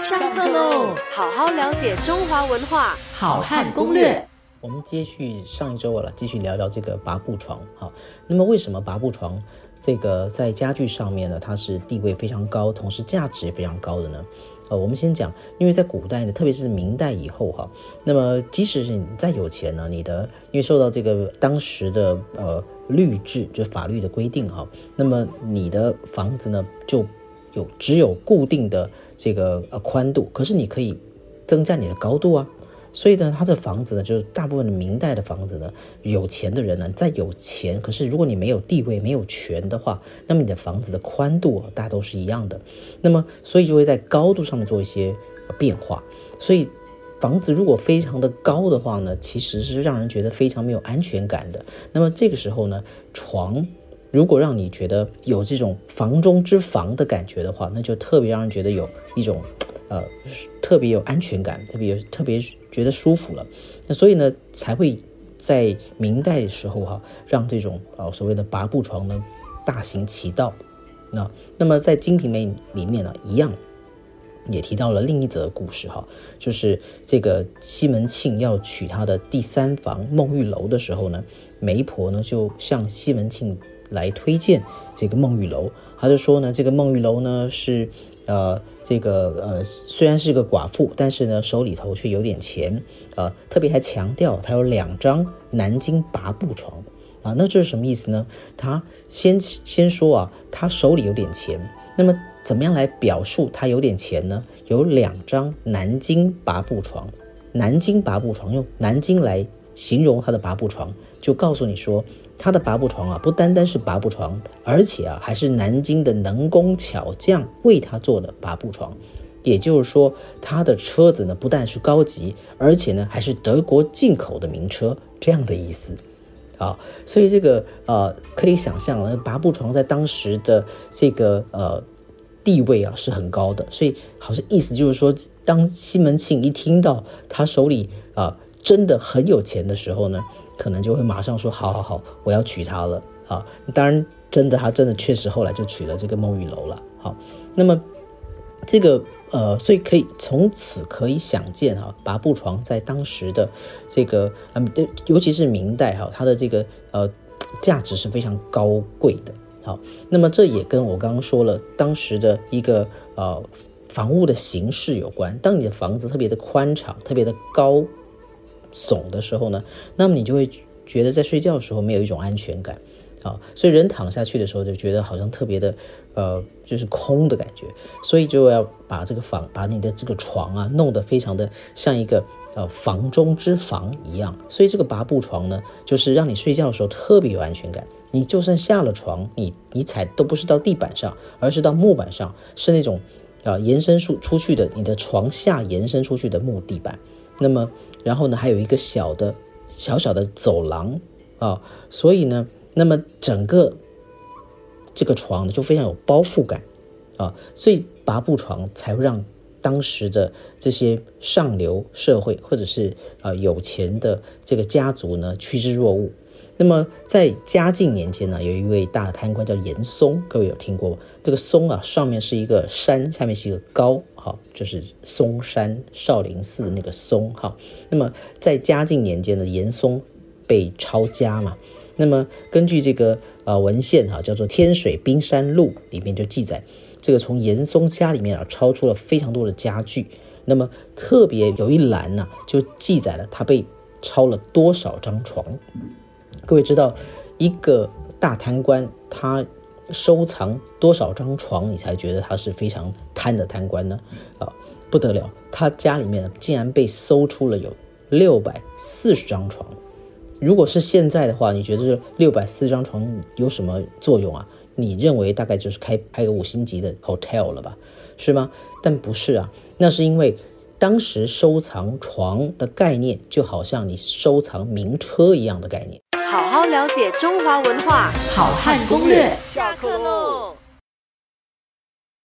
上课喽！好好了解中华文化，好汉攻略。我们接续上一周了，继续聊聊这个拔步床。好，那么为什么拔步床这个在家具上面呢？它是地位非常高，同时价值也非常高的呢？呃，我们先讲，因为在古代呢，特别是明代以后哈，那么即使是你再有钱呢，你的因为受到这个当时的呃律制，就法律的规定哈，那么你的房子呢就有只有固定的这个呃宽度，可是你可以增加你的高度啊。所以呢，他的房子呢，就是大部分的明代的房子呢，有钱的人呢，再有钱，可是如果你没有地位、没有权的话，那么你的房子的宽度啊，大家都是一样的。那么，所以就会在高度上面做一些变化。所以，房子如果非常的高的话呢，其实是让人觉得非常没有安全感的。那么这个时候呢，床如果让你觉得有这种房中之房的感觉的话，那就特别让人觉得有一种。呃，特别有安全感，特别特别觉得舒服了，那所以呢，才会在明代的时候哈，让这种呃所谓的八步床呢大行其道。那那么在《金瓶梅》里面呢，一样也提到了另一则故事哈，就是这个西门庆要娶她的第三房孟玉楼的时候呢，媒婆呢就向西门庆来推荐这个孟玉楼，他就说呢，这个孟玉楼呢是。呃，这个呃，虽然是个寡妇，但是呢，手里头却有点钱，呃，特别还强调他有两张南京八步床，啊，那这是什么意思呢？他先先说啊，他手里有点钱，那么怎么样来表述他有点钱呢？有两张南京拔步床，南京拔步床用南京来形容他的拔步床，就告诉你说。他的拔步床啊，不单单是拔步床，而且啊，还是南京的能工巧匠为他做的拔步床。也就是说，他的车子呢，不但是高级，而且呢，还是德国进口的名车，这样的意思。啊，所以这个呃，可以想象啊，拔步床在当时的这个呃地位啊是很高的。所以，好像意思就是说，当西门庆一听到他手里啊真的很有钱的时候呢。可能就会马上说好好好，我要娶她了啊！当然，真的，他真的确实后来就娶了这个孟玉楼了。好，那么这个呃，所以可以从此可以想见哈，拔步床在当时的这个嗯，尤其是明代哈，它的这个呃价值是非常高贵的。好，那么这也跟我刚刚说了当时的一个呃房屋的形式有关。当你的房子特别的宽敞，特别的高。耸的时候呢，那么你就会觉得在睡觉的时候没有一种安全感，啊，所以人躺下去的时候就觉得好像特别的，呃，就是空的感觉，所以就要把这个房，把你的这个床啊弄得非常的像一个呃房中之房一样，所以这个拔步床呢，就是让你睡觉的时候特别有安全感，你就算下了床，你你踩都不是到地板上，而是到木板上，是那种啊延伸出出去的，你的床下延伸出去的木地板。那么，然后呢，还有一个小的、小小的走廊啊，所以呢，那么整个这个床呢就非常有包覆感啊，所以拔步床才会让当时的这些上流社会或者是呃有钱的这个家族呢趋之若鹜。那么在嘉靖年间呢，有一位大贪官叫严嵩，各位有听过吗？这个嵩啊，上面是一个山，下面是一个高，好，就是嵩山少林寺的那个嵩，哈。那么在嘉靖年间呢，严嵩被抄家嘛。那么根据这个呃文献哈，叫做《天水冰山录》里面就记载，这个从严嵩家里面啊抄出了非常多的家具。那么特别有一栏呢，就记载了他被抄了多少张床。各位知道，一个大贪官他收藏多少张床，你才觉得他是非常贪的贪官呢？啊，不得了，他家里面竟然被搜出了有六百四十张床。如果是现在的话，你觉得这六百四十张床有什么作用啊？你认为大概就是开开个五星级的 hotel 了吧？是吗？但不是啊，那是因为当时收藏床的概念，就好像你收藏名车一样的概念。好好了解中华文化，好汉攻略。下课喽。